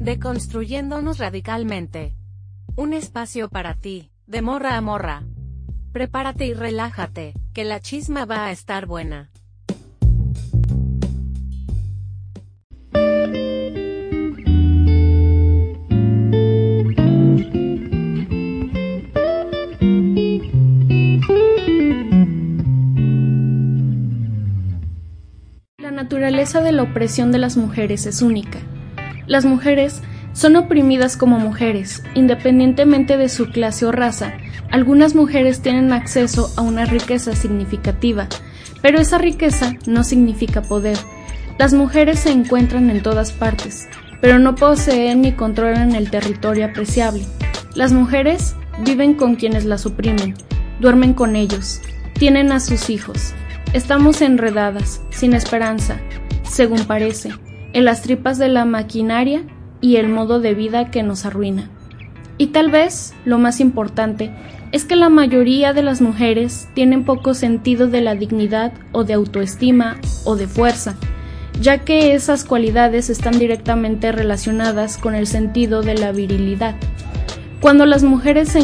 Deconstruyéndonos radicalmente. Un espacio para ti, de morra a morra. Prepárate y relájate, que la chisma va a estar buena. La naturaleza de la opresión de las mujeres es única. Las mujeres son oprimidas como mujeres, independientemente de su clase o raza. Algunas mujeres tienen acceso a una riqueza significativa, pero esa riqueza no significa poder. Las mujeres se encuentran en todas partes, pero no poseen ni controlan el territorio apreciable. Las mujeres viven con quienes las oprimen, duermen con ellos, tienen a sus hijos. Estamos enredadas, sin esperanza, según parece, en las tripas de la maquinaria y el modo de vida que nos arruina. Y tal vez, lo más importante, es que la mayoría de las mujeres tienen poco sentido de la dignidad o de autoestima o de fuerza, ya que esas cualidades están directamente relacionadas con el sentido de la virilidad. Cuando las mujeres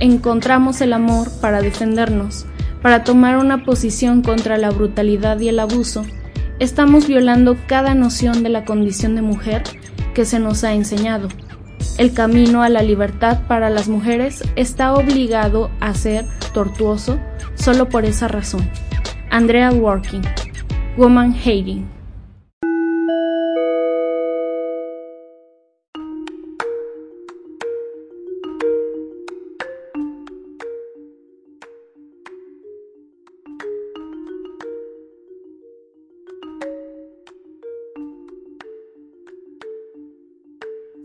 encontramos el amor para defendernos, para tomar una posición contra la brutalidad y el abuso, estamos violando cada noción de la condición de mujer que se nos ha enseñado. El camino a la libertad para las mujeres está obligado a ser tortuoso solo por esa razón. Andrea Working, Woman Hating.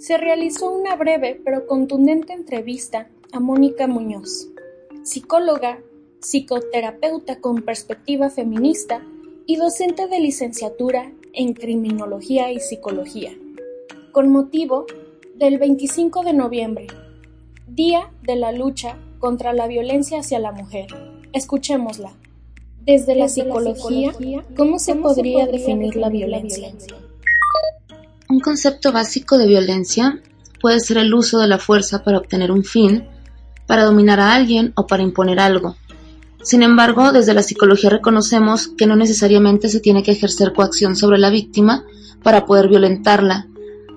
Se realizó una breve pero contundente entrevista a Mónica Muñoz, psicóloga, psicoterapeuta con perspectiva feminista y docente de licenciatura en Criminología y Psicología, con motivo del 25 de noviembre, Día de la Lucha contra la Violencia hacia la Mujer. Escuchémosla. Desde la psicología, ¿cómo se podría definir la violencia? Un concepto básico de violencia puede ser el uso de la fuerza para obtener un fin, para dominar a alguien o para imponer algo. Sin embargo, desde la psicología reconocemos que no necesariamente se tiene que ejercer coacción sobre la víctima para poder violentarla,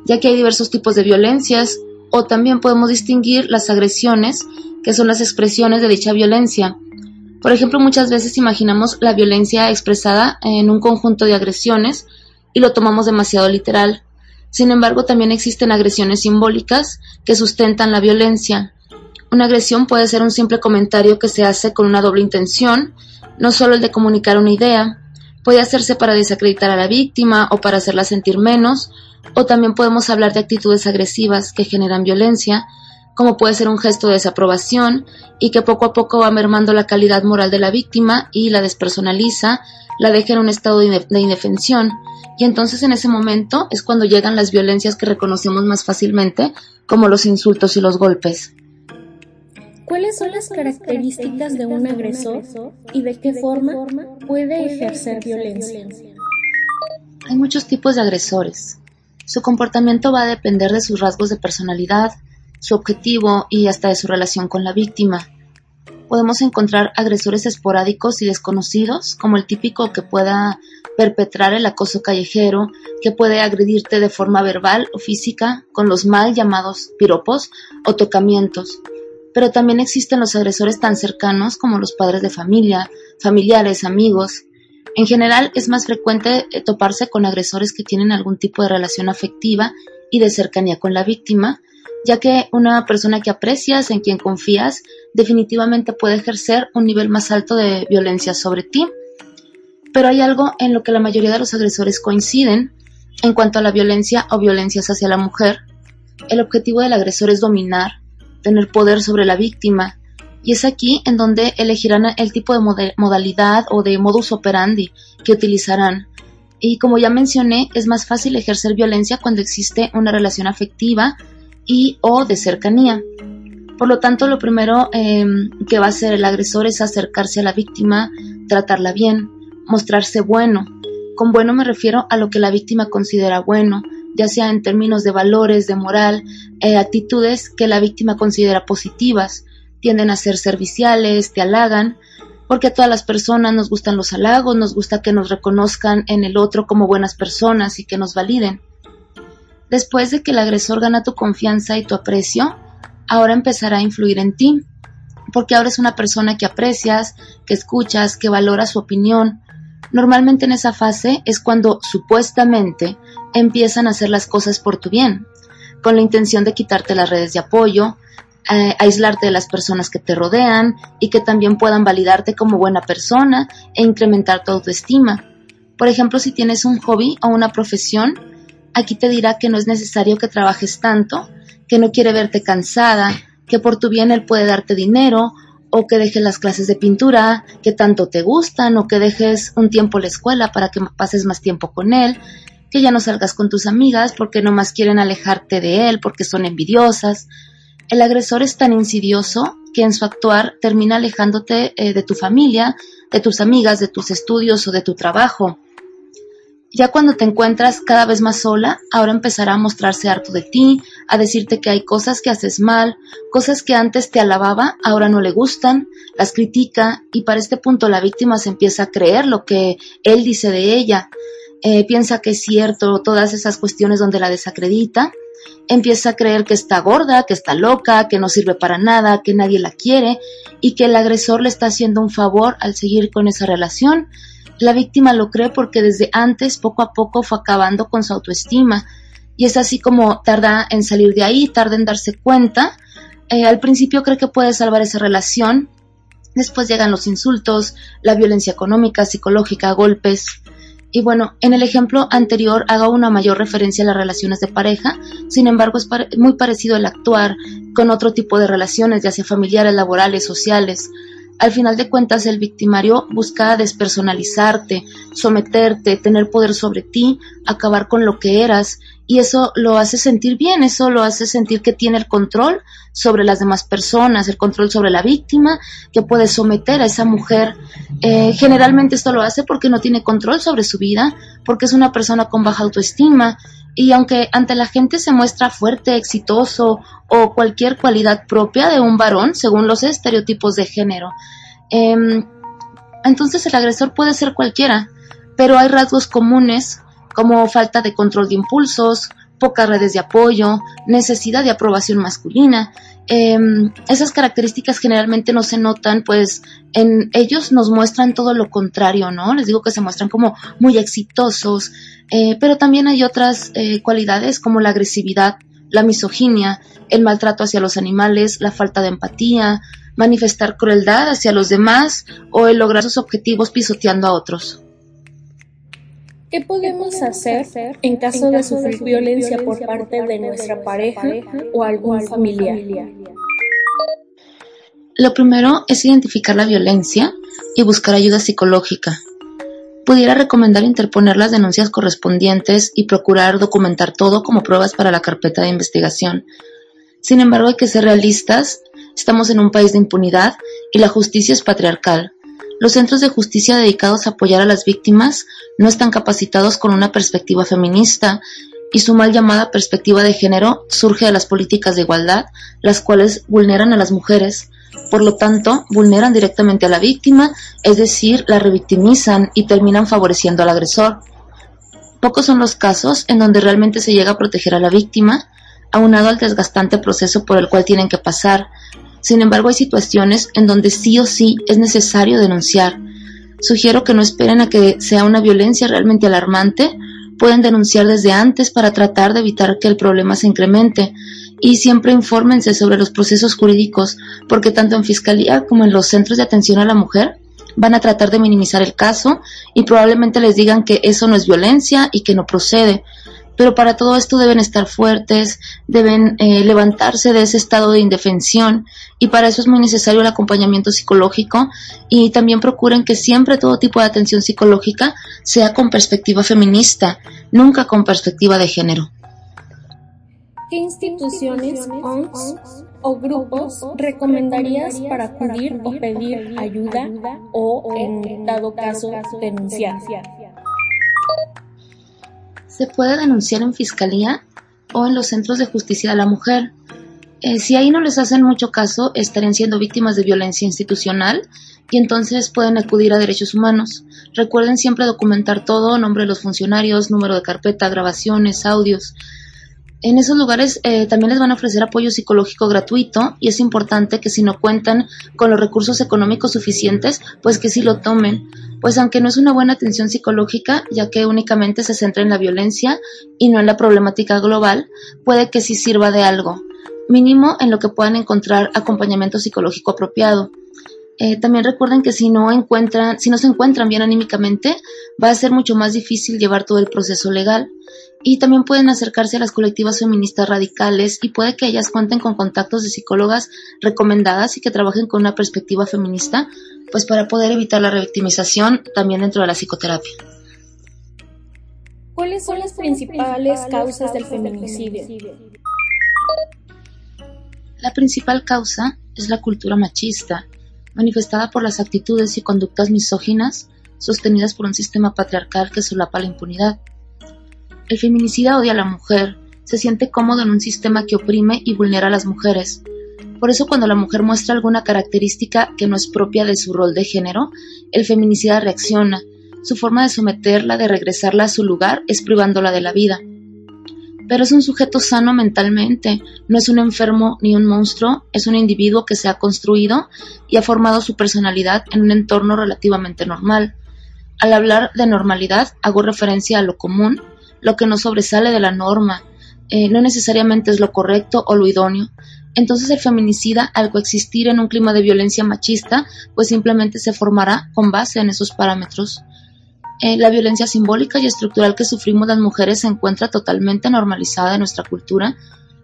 ya que hay diversos tipos de violencias o también podemos distinguir las agresiones, que son las expresiones de dicha violencia. Por ejemplo, muchas veces imaginamos la violencia expresada en un conjunto de agresiones y lo tomamos demasiado literal. Sin embargo, también existen agresiones simbólicas que sustentan la violencia. Una agresión puede ser un simple comentario que se hace con una doble intención, no solo el de comunicar una idea, puede hacerse para desacreditar a la víctima o para hacerla sentir menos, o también podemos hablar de actitudes agresivas que generan violencia, como puede ser un gesto de desaprobación y que poco a poco va mermando la calidad moral de la víctima y la despersonaliza, la deja en un estado de indefensión. Y entonces en ese momento es cuando llegan las violencias que reconocemos más fácilmente, como los insultos y los golpes. ¿Cuáles son las características de un agresor y de qué forma puede ejercer violencia? Hay muchos tipos de agresores. Su comportamiento va a depender de sus rasgos de personalidad, su objetivo y hasta de su relación con la víctima. Podemos encontrar agresores esporádicos y desconocidos, como el típico que pueda perpetrar el acoso callejero, que puede agredirte de forma verbal o física con los mal llamados piropos o tocamientos. Pero también existen los agresores tan cercanos como los padres de familia, familiares, amigos. En general es más frecuente eh, toparse con agresores que tienen algún tipo de relación afectiva y de cercanía con la víctima, ya que una persona que aprecias, en quien confías, definitivamente puede ejercer un nivel más alto de violencia sobre ti. Pero hay algo en lo que la mayoría de los agresores coinciden en cuanto a la violencia o violencias hacia la mujer. El objetivo del agresor es dominar, tener poder sobre la víctima, y es aquí en donde elegirán el tipo de modalidad o de modus operandi que utilizarán. Y como ya mencioné, es más fácil ejercer violencia cuando existe una relación afectiva y o de cercanía. Por lo tanto, lo primero em, que va a hacer el agresor es acercarse a la víctima, tratarla bien, mostrarse bueno. Con bueno me refiero a lo que la víctima considera bueno, ya sea en términos de valores, de moral, eh, actitudes que la víctima considera positivas, tienden a ser serviciales, te halagan, porque a todas las personas nos gustan los halagos, nos gusta que nos reconozcan en el otro como buenas personas y que nos validen. Después de que el agresor gana tu confianza y tu aprecio, ahora empezará a influir en ti, porque ahora es una persona que aprecias, que escuchas, que valora su opinión. Normalmente en esa fase es cuando supuestamente empiezan a hacer las cosas por tu bien, con la intención de quitarte las redes de apoyo, eh, aislarte de las personas que te rodean y que también puedan validarte como buena persona e incrementar tu autoestima. Por ejemplo, si tienes un hobby o una profesión, aquí te dirá que no es necesario que trabajes tanto, que no quiere verte cansada, que por tu bien él puede darte dinero o que dejes las clases de pintura que tanto te gustan o que dejes un tiempo la escuela para que pases más tiempo con él, que ya no salgas con tus amigas porque no más quieren alejarte de él porque son envidiosas, el agresor es tan insidioso que en su actuar termina alejándote eh, de tu familia, de tus amigas, de tus estudios o de tu trabajo. Ya cuando te encuentras cada vez más sola, ahora empezará a mostrarse harto de ti, a decirte que hay cosas que haces mal, cosas que antes te alababa, ahora no le gustan, las critica y para este punto la víctima se empieza a creer lo que él dice de ella, eh, piensa que es cierto todas esas cuestiones donde la desacredita empieza a creer que está gorda, que está loca, que no sirve para nada, que nadie la quiere y que el agresor le está haciendo un favor al seguir con esa relación. La víctima lo cree porque desde antes poco a poco fue acabando con su autoestima y es así como tarda en salir de ahí, tarda en darse cuenta. Eh, al principio cree que puede salvar esa relación, después llegan los insultos, la violencia económica, psicológica, golpes, y bueno, en el ejemplo anterior hago una mayor referencia a las relaciones de pareja, sin embargo es muy parecido el actuar con otro tipo de relaciones, ya sea familiares, laborales, sociales. Al final de cuentas, el victimario busca despersonalizarte, someterte, tener poder sobre ti, acabar con lo que eras, y eso lo hace sentir bien, eso lo hace sentir que tiene el control sobre las demás personas, el control sobre la víctima, que puede someter a esa mujer. Eh, generalmente esto lo hace porque no tiene control sobre su vida, porque es una persona con baja autoestima, y aunque ante la gente se muestra fuerte, exitoso o cualquier cualidad propia de un varón, según los estereotipos de género, em, entonces el agresor puede ser cualquiera, pero hay rasgos comunes como falta de control de impulsos, pocas redes de apoyo, necesidad de aprobación masculina. Em, esas características generalmente no se notan, pues en ellos nos muestran todo lo contrario, ¿no? Les digo que se muestran como muy exitosos, eh, pero también hay otras eh, cualidades como la agresividad, la misoginia, el maltrato hacia los animales, la falta de empatía, manifestar crueldad hacia los demás o el lograr sus objetivos pisoteando a otros. ¿Qué podemos hacer en caso de sufrir violencia por parte de nuestra pareja o algún familiar? Lo primero es identificar la violencia y buscar ayuda psicológica. Pudiera recomendar interponer las denuncias correspondientes y procurar documentar todo como pruebas para la carpeta de investigación. Sin embargo, hay que ser realistas, estamos en un país de impunidad y la justicia es patriarcal. Los centros de justicia dedicados a apoyar a las víctimas no están capacitados con una perspectiva feminista y su mal llamada perspectiva de género surge de las políticas de igualdad, las cuales vulneran a las mujeres, por lo tanto, vulneran directamente a la víctima, es decir, la revictimizan y terminan favoreciendo al agresor. Pocos son los casos en donde realmente se llega a proteger a la víctima, aunado al desgastante proceso por el cual tienen que pasar, sin embargo, hay situaciones en donde sí o sí es necesario denunciar. Sugiero que no esperen a que sea una violencia realmente alarmante, pueden denunciar desde antes para tratar de evitar que el problema se incremente. Y siempre infórmense sobre los procesos jurídicos, porque tanto en Fiscalía como en los centros de atención a la mujer van a tratar de minimizar el caso y probablemente les digan que eso no es violencia y que no procede pero para todo esto deben estar fuertes, deben eh, levantarse de ese estado de indefensión y para eso es muy necesario el acompañamiento psicológico y también procuren que siempre todo tipo de atención psicológica sea con perspectiva feminista, nunca con perspectiva de género. ¿Qué instituciones, ONGs o grupos recomendarías para acudir o pedir ayuda o, en dado caso, denunciar? Se puede denunciar en fiscalía o en los centros de justicia de la mujer. Eh, si ahí no les hacen mucho caso, estarían siendo víctimas de violencia institucional y entonces pueden acudir a derechos humanos. Recuerden siempre documentar todo, nombre de los funcionarios, número de carpeta, grabaciones, audios. En esos lugares eh, también les van a ofrecer apoyo psicológico gratuito y es importante que si no cuentan con los recursos económicos suficientes, pues que sí lo tomen, pues aunque no es una buena atención psicológica, ya que únicamente se centra en la violencia y no en la problemática global, puede que sí sirva de algo, mínimo en lo que puedan encontrar acompañamiento psicológico apropiado. Eh, también recuerden que si no encuentran, si no se encuentran bien anímicamente, va a ser mucho más difícil llevar todo el proceso legal. Y también pueden acercarse a las colectivas feministas radicales y puede que ellas cuenten con contactos de psicólogas recomendadas y que trabajen con una perspectiva feminista, pues para poder evitar la revictimización también dentro de la psicoterapia. ¿Cuáles son las principales causas del feminicidio? La principal causa es la cultura machista, manifestada por las actitudes y conductas misóginas sostenidas por un sistema patriarcal que solapa la impunidad. El feminicida odia a la mujer, se siente cómodo en un sistema que oprime y vulnera a las mujeres. Por eso cuando la mujer muestra alguna característica que no es propia de su rol de género, el feminicida reacciona. Su forma de someterla, de regresarla a su lugar, es privándola de la vida pero es un sujeto sano mentalmente, no es un enfermo ni un monstruo, es un individuo que se ha construido y ha formado su personalidad en un entorno relativamente normal. Al hablar de normalidad hago referencia a lo común, lo que no sobresale de la norma, eh, no necesariamente es lo correcto o lo idóneo. Entonces el feminicida, al coexistir en un clima de violencia machista, pues simplemente se formará con base en esos parámetros. Eh, la violencia simbólica y estructural que sufrimos las mujeres se encuentra totalmente normalizada en nuestra cultura.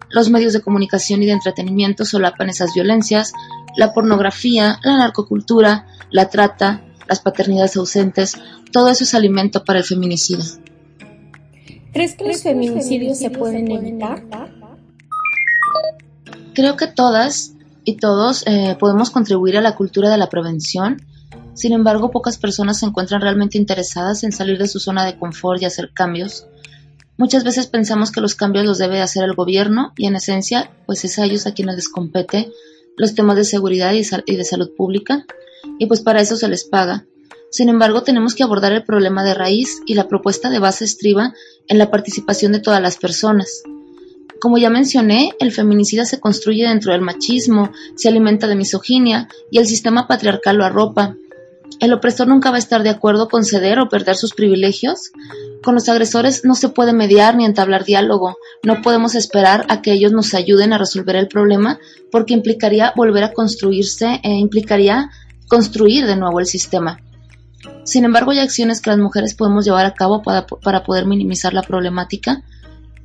Los medios de comunicación y de entretenimiento solapan esas violencias, la pornografía, la narcocultura, la trata, las paternidades ausentes, todo eso es alimento para el feminicidio. ¿Crees que los feminicidios se pueden evitar? Creo que todas y todos eh, podemos contribuir a la cultura de la prevención sin embargo, pocas personas se encuentran realmente interesadas en salir de su zona de confort y hacer cambios. Muchas veces pensamos que los cambios los debe hacer el gobierno y en esencia, pues es a ellos a quienes les compete los temas de seguridad y, de salud pública y pues para eso se les paga. Sin embargo, tenemos que abordar el problema de raíz y la propuesta de base estriba en la participación de todas las personas. Como ya mencioné, el feminicida se construye dentro del machismo, se alimenta de misoginia y el sistema patriarcal lo arropa, el opresor nunca va a estar de acuerdo con ceder o perder sus privilegios. Con los agresores no se puede mediar ni entablar diálogo. No podemos esperar a que ellos nos ayuden a resolver el problema porque implicaría volver a construirse e implicaría construir de nuevo el sistema. Sin embargo, hay acciones que las mujeres podemos llevar a cabo para, para poder minimizar la problemática.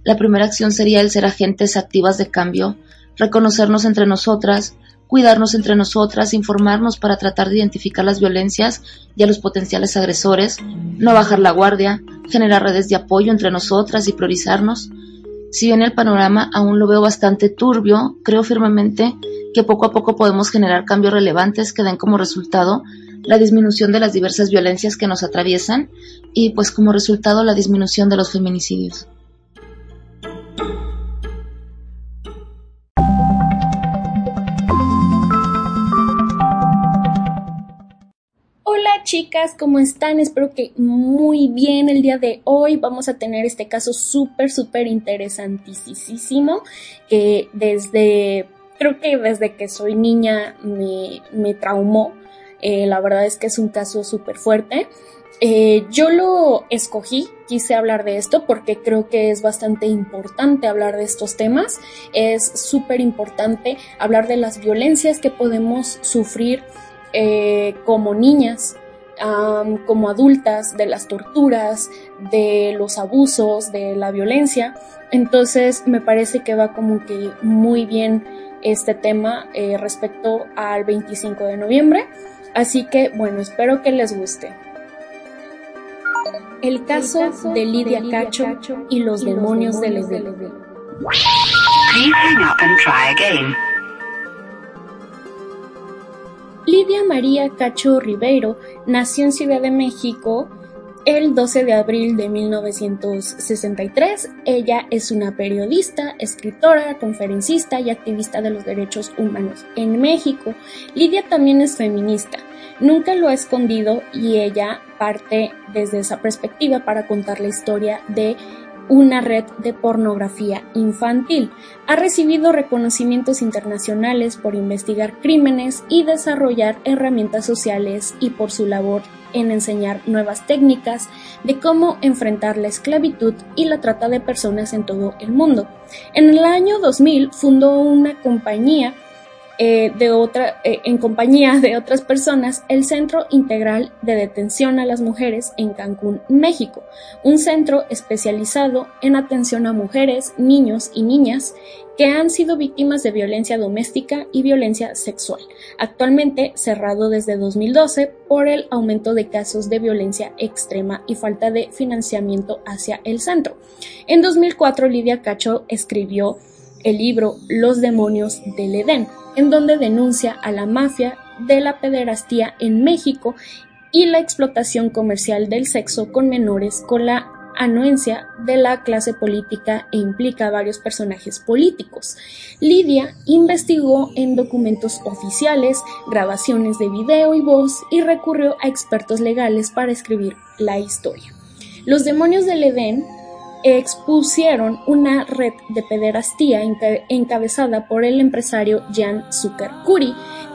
La primera acción sería el ser agentes activas de cambio, reconocernos entre nosotras, cuidarnos entre nosotras, informarnos para tratar de identificar las violencias y a los potenciales agresores, no bajar la guardia, generar redes de apoyo entre nosotras y priorizarnos. Si bien el panorama aún lo veo bastante turbio, creo firmemente que poco a poco podemos generar cambios relevantes que den como resultado la disminución de las diversas violencias que nos atraviesan y pues como resultado la disminución de los feminicidios. Chicas, ¿cómo están? Espero que muy bien el día de hoy. Vamos a tener este caso súper, súper interesantísimo que desde, creo que desde que soy niña me, me traumó. Eh, la verdad es que es un caso súper fuerte. Eh, yo lo escogí, quise hablar de esto porque creo que es bastante importante hablar de estos temas. Es súper importante hablar de las violencias que podemos sufrir eh, como niñas como adultas de las torturas, de los abusos, de la violencia. Entonces me parece que va como que muy bien este tema eh, respecto al 25 de noviembre. Así que bueno, espero que les guste. El caso, de Lidia, Cacho, y los demonios, del de Lidia María Cacho Ribeiro nació en Ciudad de México el 12 de abril de 1963. Ella es una periodista, escritora, conferencista y activista de los derechos humanos en México. Lidia también es feminista. Nunca lo ha escondido y ella parte desde esa perspectiva para contar la historia de una red de pornografía infantil. Ha recibido reconocimientos internacionales por investigar crímenes y desarrollar herramientas sociales y por su labor en enseñar nuevas técnicas de cómo enfrentar la esclavitud y la trata de personas en todo el mundo. En el año 2000 fundó una compañía eh, de otra, eh, en compañía de otras personas el Centro Integral de Detención a las Mujeres en Cancún, México, un centro especializado en atención a mujeres, niños y niñas que han sido víctimas de violencia doméstica y violencia sexual, actualmente cerrado desde 2012 por el aumento de casos de violencia extrema y falta de financiamiento hacia el centro. En 2004, Lidia Cacho escribió el libro Los demonios del Edén, en donde denuncia a la mafia de la pederastía en México y la explotación comercial del sexo con menores con la anuencia de la clase política e implica a varios personajes políticos. Lidia investigó en documentos oficiales, grabaciones de video y voz y recurrió a expertos legales para escribir la historia. Los demonios del Edén expusieron una red de pederastía encabezada por el empresario Jan Zucker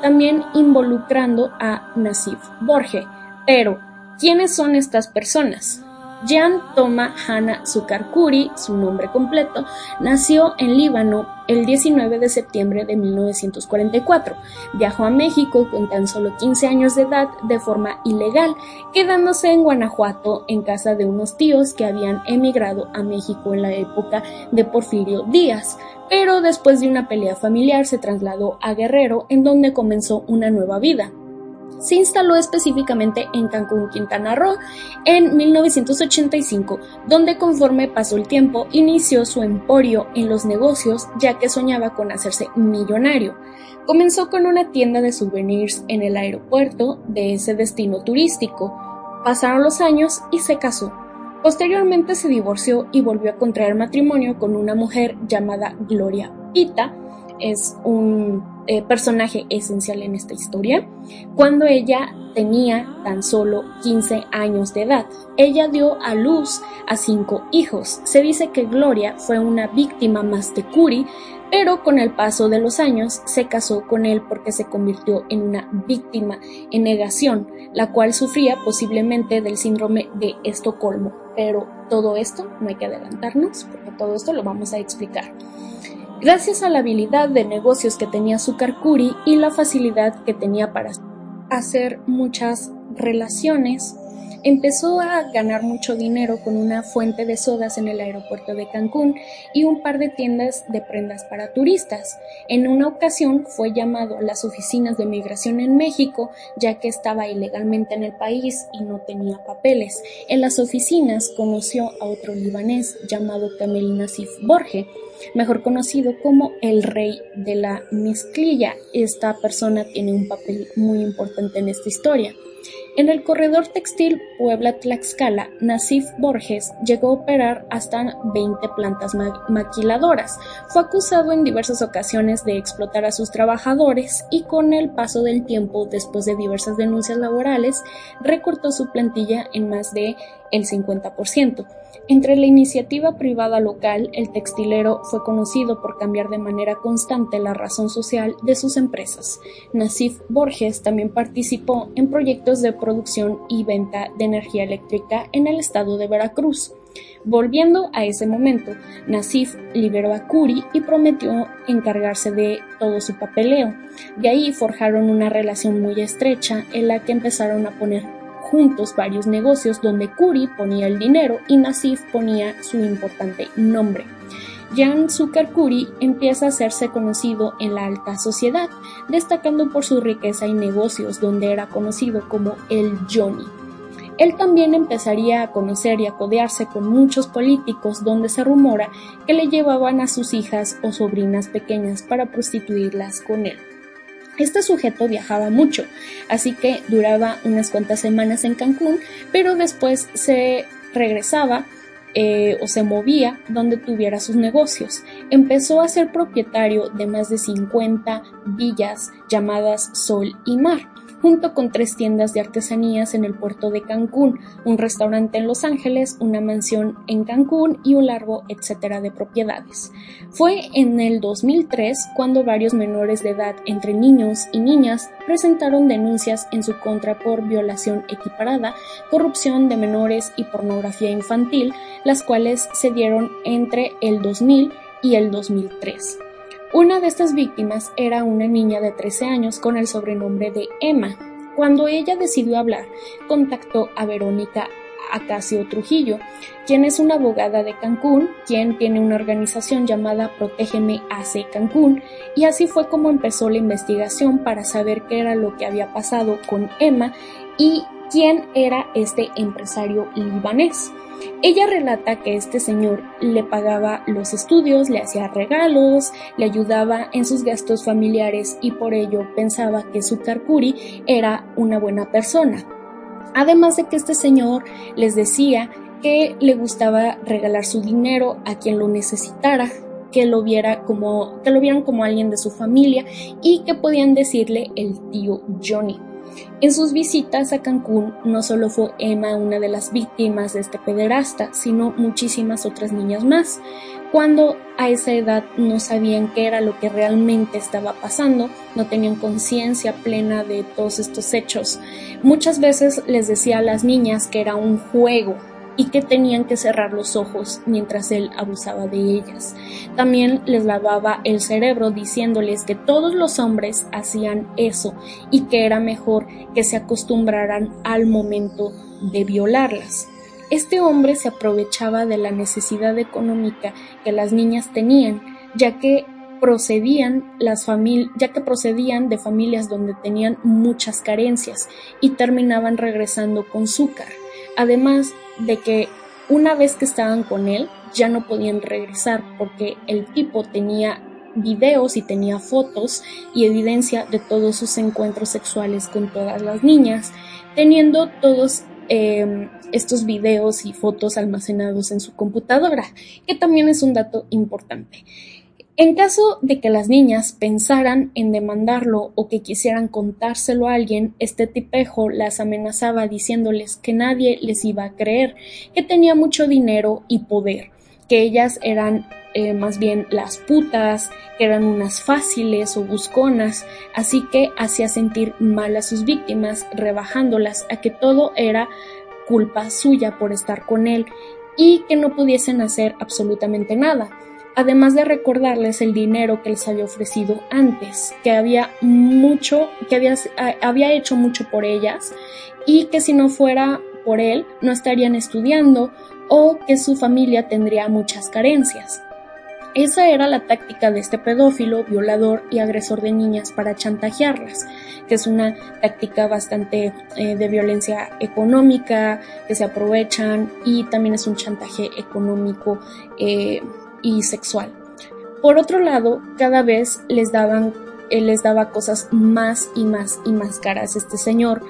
también involucrando a Nasif Borge. Pero, ¿quiénes son estas personas? Jan Toma Hanna Sukarkuri, su nombre completo, nació en Líbano el 19 de septiembre de 1944. Viajó a México con tan solo 15 años de edad de forma ilegal, quedándose en Guanajuato en casa de unos tíos que habían emigrado a México en la época de Porfirio Díaz. Pero después de una pelea familiar se trasladó a Guerrero, en donde comenzó una nueva vida se instaló específicamente en Cancún, Quintana Roo, en 1985, donde conforme pasó el tiempo inició su emporio en los negocios ya que soñaba con hacerse millonario. Comenzó con una tienda de souvenirs en el aeropuerto de ese destino turístico. Pasaron los años y se casó. Posteriormente se divorció y volvió a contraer matrimonio con una mujer llamada Gloria Pita, es un eh, personaje esencial en esta historia, cuando ella tenía tan solo 15 años de edad. Ella dio a luz a cinco hijos. Se dice que Gloria fue una víctima más de Curi, pero con el paso de los años se casó con él porque se convirtió en una víctima en negación, la cual sufría posiblemente del síndrome de Estocolmo. Pero todo esto no hay que adelantarnos porque todo esto lo vamos a explicar. Gracias a la habilidad de negocios que tenía Sukarkuri y la facilidad que tenía para hacer muchas relaciones, empezó a ganar mucho dinero con una fuente de sodas en el aeropuerto de Cancún y un par de tiendas de prendas para turistas. En una ocasión fue llamado a las oficinas de migración en México, ya que estaba ilegalmente en el país y no tenía papeles. En las oficinas conoció a otro libanés llamado Kamel Nasif Borge, mejor conocido como el rey de la mezclilla. Esta persona tiene un papel muy importante en esta historia. En el corredor textil Puebla-Tlaxcala, Nasif Borges llegó a operar hasta 20 plantas maquiladoras. Fue acusado en diversas ocasiones de explotar a sus trabajadores y con el paso del tiempo, después de diversas denuncias laborales, recortó su plantilla en más de el 50%. Entre la iniciativa privada local, el textilero fue conocido por cambiar de manera constante la razón social de sus empresas. Nasif Borges también participó en proyectos de producción y venta de energía eléctrica en el estado de Veracruz. Volviendo a ese momento, Nasif liberó a Curi y prometió encargarse de todo su papeleo. De ahí forjaron una relación muy estrecha en la que empezaron a poner juntos varios negocios donde Curi ponía el dinero y Nasif ponía su importante nombre. Jan Zucker Curi empieza a hacerse conocido en la alta sociedad, destacando por su riqueza y negocios, donde era conocido como el Johnny. Él también empezaría a conocer y a codearse con muchos políticos donde se rumora que le llevaban a sus hijas o sobrinas pequeñas para prostituirlas con él. Este sujeto viajaba mucho, así que duraba unas cuantas semanas en Cancún, pero después se regresaba eh, o se movía donde tuviera sus negocios. Empezó a ser propietario de más de 50 villas llamadas Sol y Mar junto con tres tiendas de artesanías en el puerto de Cancún, un restaurante en Los Ángeles, una mansión en Cancún y un largo etcétera de propiedades. Fue en el 2003 cuando varios menores de edad entre niños y niñas presentaron denuncias en su contra por violación equiparada, corrupción de menores y pornografía infantil, las cuales se dieron entre el 2000 y el 2003. Una de estas víctimas era una niña de 13 años con el sobrenombre de Emma. Cuando ella decidió hablar, contactó a Verónica Acacio Trujillo, quien es una abogada de Cancún, quien tiene una organización llamada Protégeme AC Cancún, y así fue como empezó la investigación para saber qué era lo que había pasado con Emma y quién era este empresario libanés. Ella relata que este señor le pagaba los estudios, le hacía regalos, le ayudaba en sus gastos familiares y por ello pensaba que su Karkuri era una buena persona. Además de que este señor les decía que le gustaba regalar su dinero a quien lo necesitara, que lo viera como que lo vieran como alguien de su familia y que podían decirle el tío Johnny. En sus visitas a Cancún no solo fue Emma una de las víctimas de este pederasta, sino muchísimas otras niñas más. Cuando a esa edad no sabían qué era lo que realmente estaba pasando, no tenían conciencia plena de todos estos hechos. Muchas veces les decía a las niñas que era un juego, y que tenían que cerrar los ojos mientras él abusaba de ellas. También les lavaba el cerebro diciéndoles que todos los hombres hacían eso y que era mejor que se acostumbraran al momento de violarlas. Este hombre se aprovechaba de la necesidad económica que las niñas tenían, ya que procedían las ya que procedían de familias donde tenían muchas carencias y terminaban regresando con azúcar. Además, de que una vez que estaban con él ya no podían regresar porque el tipo tenía videos y tenía fotos y evidencia de todos sus encuentros sexuales con todas las niñas, teniendo todos em, estos videos y fotos almacenados en su computadora, que también es un dato importante. En caso de que las niñas pensaran en demandarlo o que quisieran contárselo a alguien, este tipejo las amenazaba diciéndoles que nadie les iba a creer, que tenía mucho dinero y poder, que ellas eran eh, más bien las putas, que eran unas fáciles o busconas, así que hacía sentir mal a sus víctimas, rebajándolas a que todo era culpa suya por estar con él y que no pudiesen hacer absolutamente nada además de recordarles el dinero que les había ofrecido antes, que había mucho, que había, había hecho mucho por ellas y que si no fuera por él no estarían estudiando o que su familia tendría muchas carencias. Esa era la táctica de este pedófilo, violador y agresor de niñas para chantajearlas, que es una táctica bastante eh, de violencia económica, que se aprovechan y también es un chantaje económico eh, y sexual. Por otro lado, cada vez les daban, él les daba cosas más y más y más caras este señor.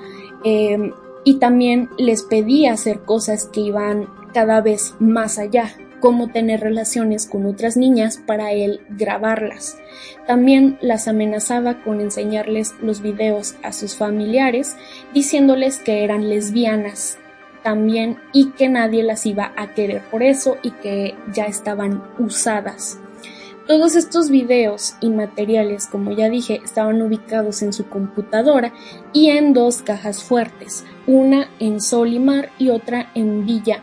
Em, y también les pedía hacer cosas que iban cada vez más allá, como tener relaciones con otras niñas para él grabarlas. También las amenazaba con enseñarles los videos a sus familiares, diciéndoles que eran lesbianas también y que nadie las iba a querer por eso y que ya estaban usadas. Todos estos videos y materiales, como ya dije, estaban ubicados en su computadora y en dos cajas fuertes, una en Solimar y otra en Villa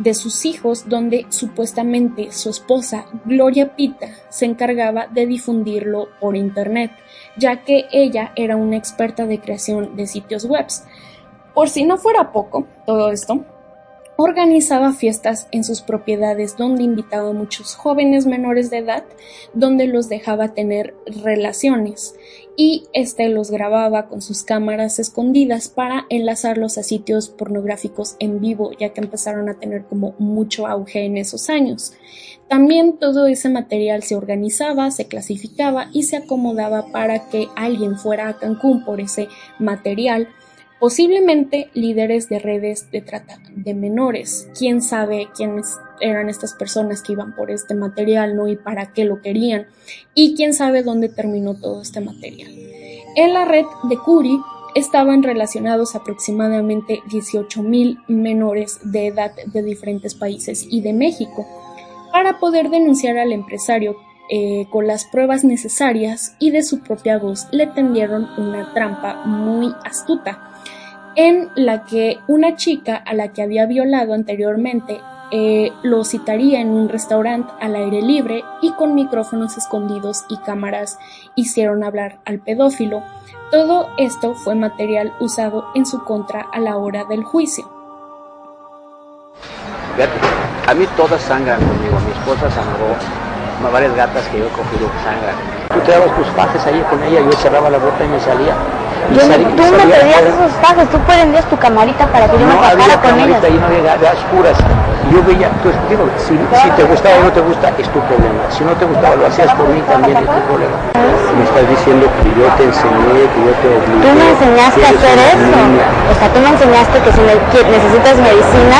de sus hijos, donde supuestamente su esposa, Gloria Pita, se encargaba de difundirlo por Internet, ya que ella era una experta de creación de sitios web. Por si no fuera poco todo esto, organizaba fiestas en sus propiedades donde invitaba a muchos jóvenes menores de edad, donde los dejaba tener relaciones y este los grababa con sus cámaras escondidas para enlazarlos a sitios pornográficos en vivo, ya que empezaron a tener como mucho auge en esos años. También todo ese material se organizaba, se clasificaba y se acomodaba para que alguien fuera a Cancún por ese material posiblemente líderes de redes de trata de menores. Quién sabe quiénes eran estas personas que iban por este material, ¿no? Y para qué lo querían. Y quién sabe dónde terminó todo este material. En la red de Curi estaban relacionados aproximadamente 18.000 menores de edad de diferentes países y de México. Para poder denunciar al empresario eh, con las pruebas necesarias y de su propia voz le tendieron una trampa muy astuta en la que una chica a la que había violado anteriormente eh, lo citaría en un restaurante al aire libre y con micrófonos escondidos y cámaras hicieron hablar al pedófilo. Todo esto fue material usado en su contra a la hora del juicio. a mí todas sangran conmigo, mi esposa sangró, varias gatas que yo he cogido sangran. Tú te dabas tus pajes ahí con ella, yo cerraba la boca y me salía yo, tú me pedías esos pasos, tú prendías tu camarita para que yo no, me pasara con ellas. No, había no había oscuras. Yo veía, pues, digo, si, si, te gustaba o no te gusta, es tu problema. Si no te gustaba, lo hacías por mí también, es tu problema. Me estás diciendo que yo te enseñé, que yo te obligué. Tú me enseñaste a hacer eso. O sea, tú me enseñaste que si necesitas medicina,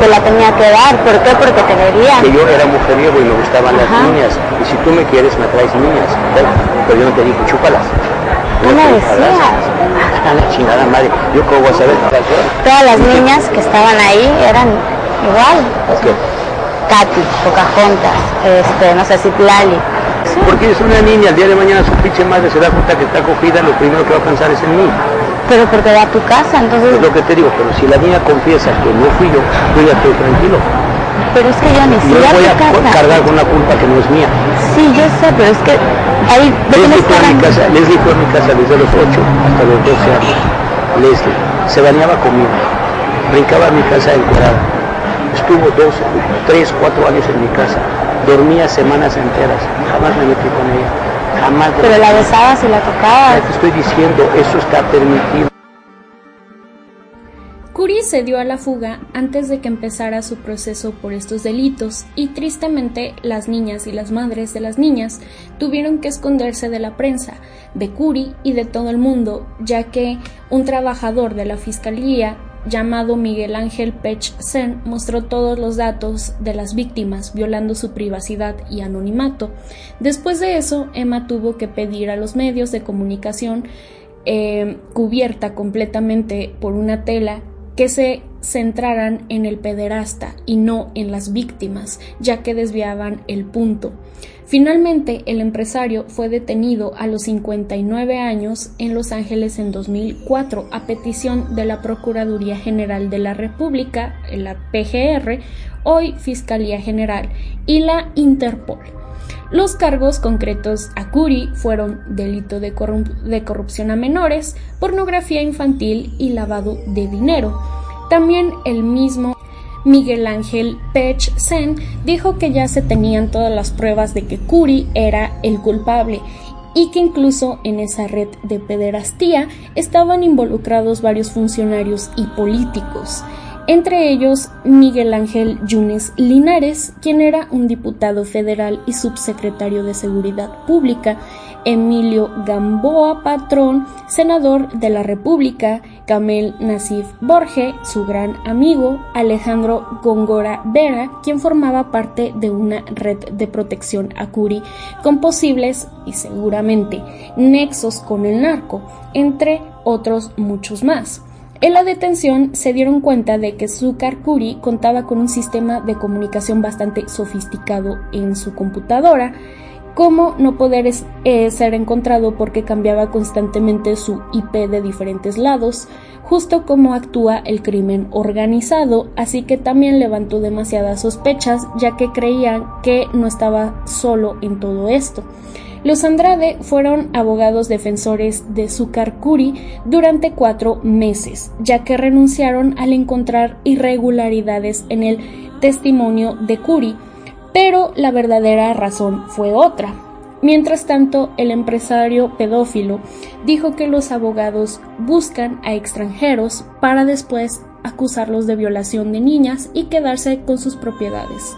te la tenía que dar. ¿Por qué? Porque te vería. Que yo era mujeriego y me gustaban las niñas. Y si tú me quieres, me traes niñas. Pero yo no te dije, chúpalas. ¿Qué me decías? la chingada madre. Yo cómo voy a saber. Todas las niñas que estaban ahí eran igual. ¿Qué? Katy, Pocahontas, este, no sé, Citlali. Sí. Porque es una niña, el día de mañana su pinche madre se da cuenta que está cogida, lo primero que va a pensar es en mí. Pero porque va a tu casa, entonces... Es lo que te digo, pero si la niña confiesa que no fui yo, yo ya estoy tranquilo. Pero es que yo ni siquiera voy a casa. cargar con una culpa que no es mía. Sí, yo sé, pero es que ahí... Leslie fue, a mi casa, Leslie fue a mi casa desde los 8 hasta los 12 años. Leslie se bañaba conmigo, brincaba a mi casa encuadrada. Estuvo dos, tres, cuatro años en mi casa. Dormía semanas enteras. Jamás me metí con ella. Jamás. Pero la besabas y la tocabas. Ya te estoy diciendo, eso está permitido. Curi se dio a la fuga antes de que empezara su proceso por estos delitos y tristemente las niñas y las madres de las niñas tuvieron que esconderse de la prensa, de Curi y de todo el mundo, ya que un trabajador de la fiscalía llamado Miguel Ángel Pech Sen mostró todos los datos de las víctimas, violando su privacidad y anonimato. Después de eso, Emma tuvo que pedir a los medios de comunicación eh, cubierta completamente por una tela que se centraran en el pederasta y no en las víctimas, ya que desviaban el punto. Finalmente, el empresario fue detenido a los 59 años en Los Ángeles en 2004 a petición de la Procuraduría General de la República, la PGR, hoy Fiscalía General, y la Interpol. Los cargos concretos a Curi fueron delito de, corrupción a menores, pornografía infantil y lavado de dinero. También el mismo Miguel Ángel Pech Sen dijo que ya se tenían todas las pruebas de que Curi era el culpable y que incluso en esa red de pederastía estaban involucrados varios funcionarios y políticos entre ellos Miguel Ángel Yunes Linares, quien era un diputado federal y subsecretario de Seguridad Pública, Emilio Gamboa Patrón, senador de la República, Camel Nasif Borge, su gran amigo, Alejandro Góngora Vera, quien formaba parte de una red de protección a Curi, con posibles y seguramente nexos con el narco, entre otros muchos más. En la detención se dieron cuenta de que Zukar Kuri contaba con un sistema de comunicación bastante sofisticado en su computadora, como no poder eh, ser encontrado porque cambiaba constantemente su IP de diferentes lados, justo como actúa el crimen organizado, así que también levantó demasiadas sospechas ya que creían que no estaba solo en todo esto. Los Andrade fueron abogados defensores de Curi durante cuatro meses, ya que renunciaron al encontrar irregularidades en el testimonio de Curi, pero la verdadera razón fue otra. Mientras tanto, el empresario pedófilo dijo que los abogados buscan a extranjeros para después acusarlos de violación de niñas y quedarse con sus propiedades.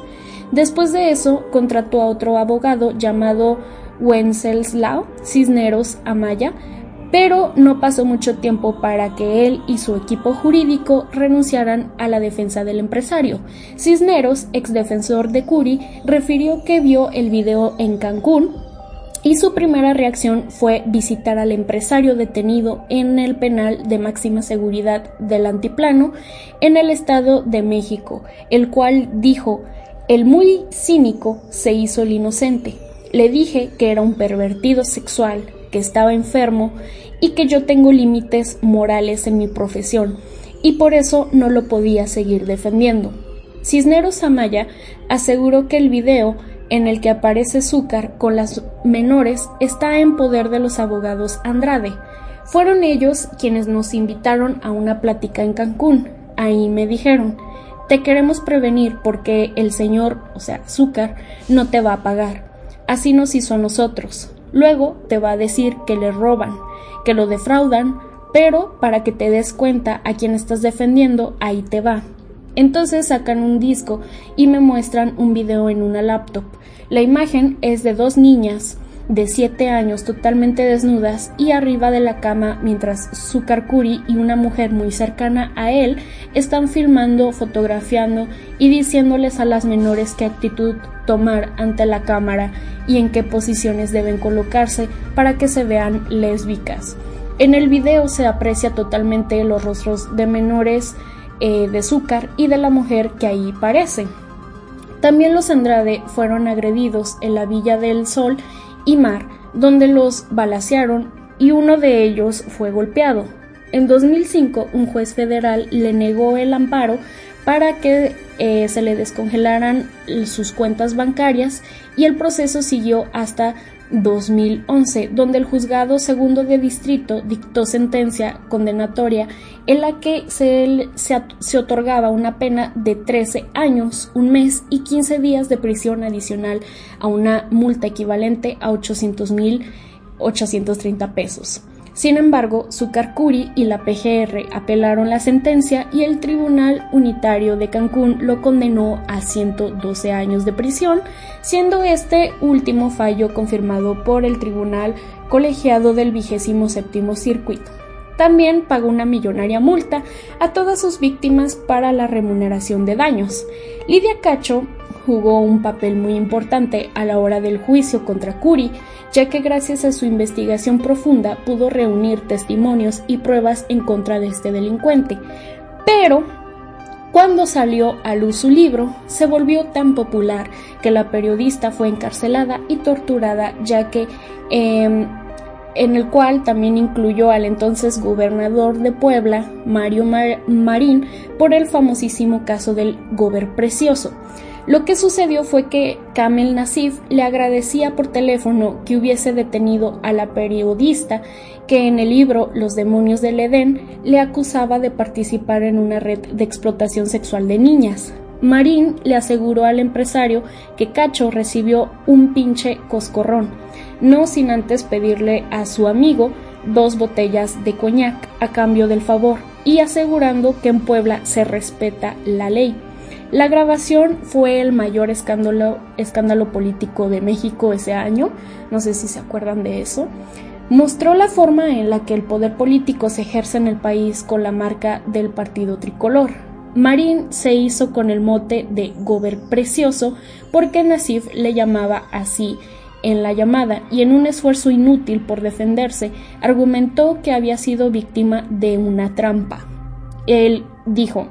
Después de eso, contrató a otro abogado llamado Wenceslao Cisneros Amaya, pero no pasó mucho tiempo para que él y su equipo jurídico renunciaran a la defensa del empresario. Cisneros, ex defensor de Curi, refirió que vio el video en Cancún y su primera reacción fue visitar al empresario detenido en el penal de máxima seguridad del Antiplano en el Estado de México, el cual dijo el muy cínico se hizo el inocente. Le dije que era un pervertido sexual, que estaba enfermo y que yo tengo límites morales en mi profesión y por eso no lo podía seguir defendiendo. Cisneros Amaya aseguró que el video en el que aparece Zúcar con las menores está en poder de los abogados Andrade. Fueron ellos quienes nos invitaron a una plática en Cancún. Ahí me dijeron, te queremos prevenir porque el señor, o sea, Zúcar, no te va a pagar. Así nos hizo a nosotros. Luego te va a decir que le roban, que lo defraudan, pero para que te des cuenta a quién estás defendiendo, ahí te va. Entonces sacan un disco y me muestran un video en una laptop. La imagen es de dos niñas de 7 años totalmente desnudas y arriba de la cama mientras Sukarkuri y una mujer muy cercana a él están filmando, fotografiando y diciéndoles a las menores qué actitud tomar ante la cámara y en qué posiciones deben colocarse para que se vean lésbicas. En el video se aprecia totalmente los rostros de menores eh, de azúcar y de la mujer que ahí parece. También los Andrade fueron agredidos en la Villa del Sol y Mar, donde los balacearon y uno de ellos fue golpeado. En 2005, un juez federal le negó el amparo para que eh, se le descongelaran sus cuentas bancarias y el proceso siguió hasta 2011, donde el juzgado segundo de distrito dictó sentencia condenatoria en la que se, otorgaba una pena de 13 años, un mes y 15 días de prisión adicional a una multa equivalente a 800 mil 830 pesos. Sin embargo, Sucarcuri y la PGR apelaron la sentencia y el Tribunal Unitario de Cancún lo condenó a 112 años de prisión, siendo este último fallo confirmado por el Tribunal Colegiado del vigésimo séptimo circuito. También pagó una millonaria multa a todas sus víctimas para la remuneración de daños. Lidia Cacho jugó un papel muy importante a la hora del juicio contra Curi, ya que gracias a su investigación profunda pudo reunir testimonios y pruebas en contra de este delincuente. Pero cuando salió a luz su libro, se volvió tan popular que la periodista fue encarcelada y torturada, ya que em, en el cual también incluyó al entonces gobernador de Puebla, Mario Marín, por el famosísimo caso del Gober Precioso. Lo que sucedió fue que Kamel Nasif le agradecía por teléfono que hubiese detenido a la periodista que en el libro Los demonios del Edén le acusaba de participar en una red de explotación sexual de niñas. Marín le aseguró al empresario que Cacho recibió un pinche coscorrón, no sin antes pedirle a su amigo dos botellas de coñac a cambio del favor y asegurando que en Puebla se respeta la ley. La grabación fue el mayor escándalo, político de México ese año, no sé si se acuerdan de eso. Mostró la forma en la que el poder político se ejerce en el país con la marca del partido tricolor. Marín se hizo con el mote de Gober Precioso porque Nasif le llamaba así en la llamada y en un esfuerzo inútil por defenderse argumentó que había sido víctima de una trampa. Él dijo,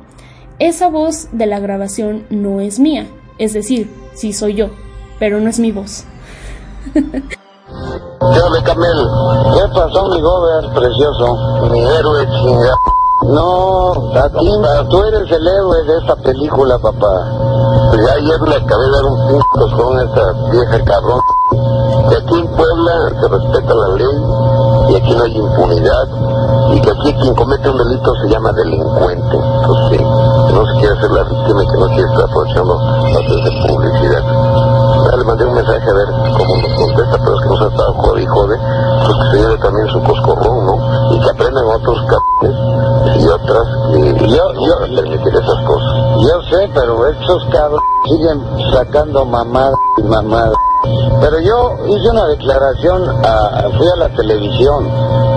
esa voz de la grabación no es mía, es decir, sí soy yo, pero no es mi voz. ¿Qué Camel? ¿Qué pasó, mi gober precioso? Mi héroe chingado. No, aquí, tú eres el héroe de esta película, papá. Pues ya ayer le acabé de dar un pinto con esta vieja cabrón. Que aquí en Puebla se respeta la ley y aquí no hay impunidad. Y que aquí quien comete un delito se llama delincuente. Pues sí, que no se quiere hacer la víctima y que no se está aprovechando la de publicidad. Ya le mandé un mensaje a ver cómo nos contesta, pero es que nos ha estado jode y jode, pues que se lleve también su coscorrón, ¿no? Y que aprendan otros cabrones y otras que yo, no yo, permitir esas cosas. Yo sé, pero estos cabrones siguen sacando mamadas y mamadas. Pero yo hice una declaración, a, fui a la televisión.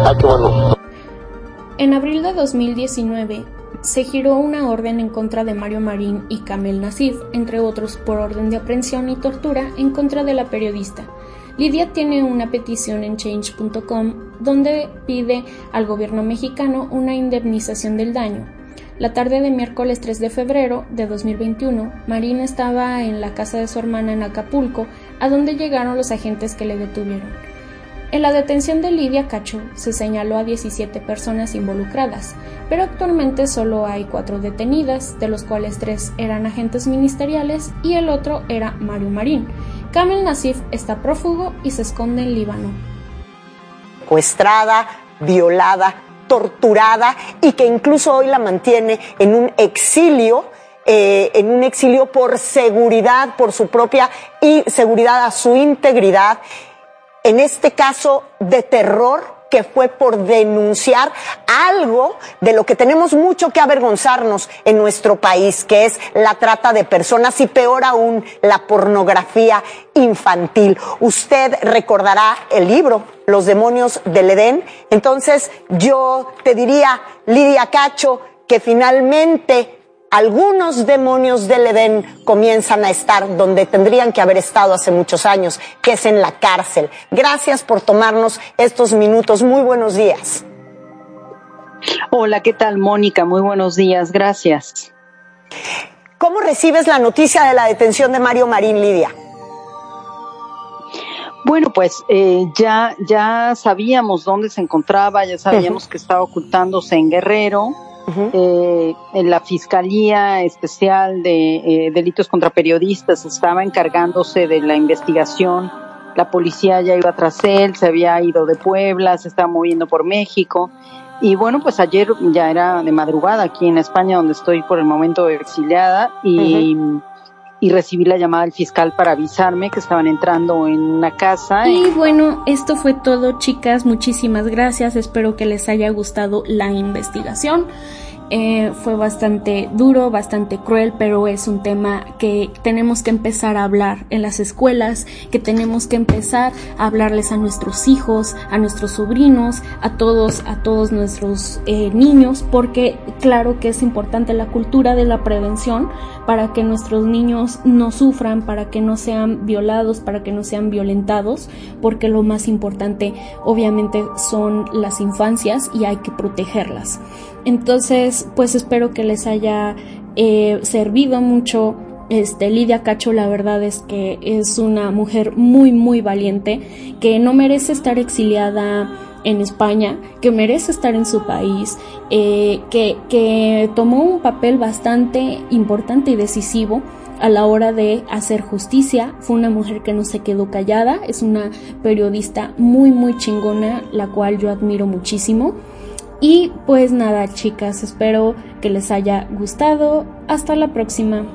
Ah, qué bueno. En abril de 2019, se giró una orden en contra de Mario Marín y Kamel Nasif, entre otros por orden de aprehensión y tortura en contra de la periodista. Lidia tiene una petición en change.com donde pide al gobierno mexicano una indemnización del daño. La tarde de miércoles 3 de febrero de 2021, Marín estaba en la casa de su hermana en Acapulco, a donde llegaron los agentes que le detuvieron. En la detención de Lidia Cacho se señaló a 17 personas involucradas, pero actualmente solo hay cuatro detenidas, de los cuales tres eran agentes ministeriales y el otro era Mario Marín. Kamel Nasif está prófugo y se esconde en Líbano. Secuestrada, violada, torturada y que incluso hoy la mantiene en un exilio eh, en un exilio por seguridad, por su propia y seguridad a su integridad en este caso de terror que fue por denunciar algo de lo que tenemos mucho que avergonzarnos en nuestro país, que es la trata de personas y peor aún la pornografía infantil. Usted recordará el libro Los demonios del Edén. Entonces yo te diría, Lidia Cacho, que finalmente algunos demonios del Edén comienzan a estar donde tendrían que haber estado hace muchos años, que es en la cárcel. Gracias por tomarnos estos minutos. Muy buenos días. Hola, ¿qué tal, Mónica? Muy buenos días. Gracias. ¿Cómo recibes la noticia de la detención de Mario Marín, Lidia? Bueno, pues eh, ya, ya sabíamos dónde se encontraba, ya sabíamos que estaba ocultándose en Guerrero eh, en la Fiscalía Especial de eh, Delitos contra Periodistas estaba encargándose de la investigación. La policía ya iba tras él, se había ido de Puebla, se estaba moviendo por México. Y bueno, pues ayer ya era de madrugada aquí en España, donde estoy por el momento exiliada, y, y recibí la llamada del fiscal para avisarme que estaban entrando en una casa. Y bueno, esto fue todo, chicas. Muchísimas gracias. Espero que les haya gustado la investigación. Eh, fue bastante duro, bastante cruel, pero es un tema que tenemos que empezar a hablar en las escuelas, que tenemos que empezar a hablarles a nuestros hijos, a nuestros sobrinos, a todos, a todos nuestros eh, niños, porque claro que es importante la cultura de la prevención para que nuestros niños no sufran, para que no sean violados, para que no sean violentados, porque lo más importante obviamente son las infancias y hay que protegerlas. Pues espero que les haya eh, servido mucho. Este, Lidia Cacho, la verdad es que es una mujer muy, muy valiente, que no merece estar exiliada en España, que merece estar en su país, eh, que, que tomó un papel bastante importante y decisivo a la hora de hacer justicia. Fue una mujer que no se quedó callada, es una periodista muy, muy chingona, la cual yo admiro muchísimo. Y pues nada, chicas, espero que les haya gustado. Hasta la próxima.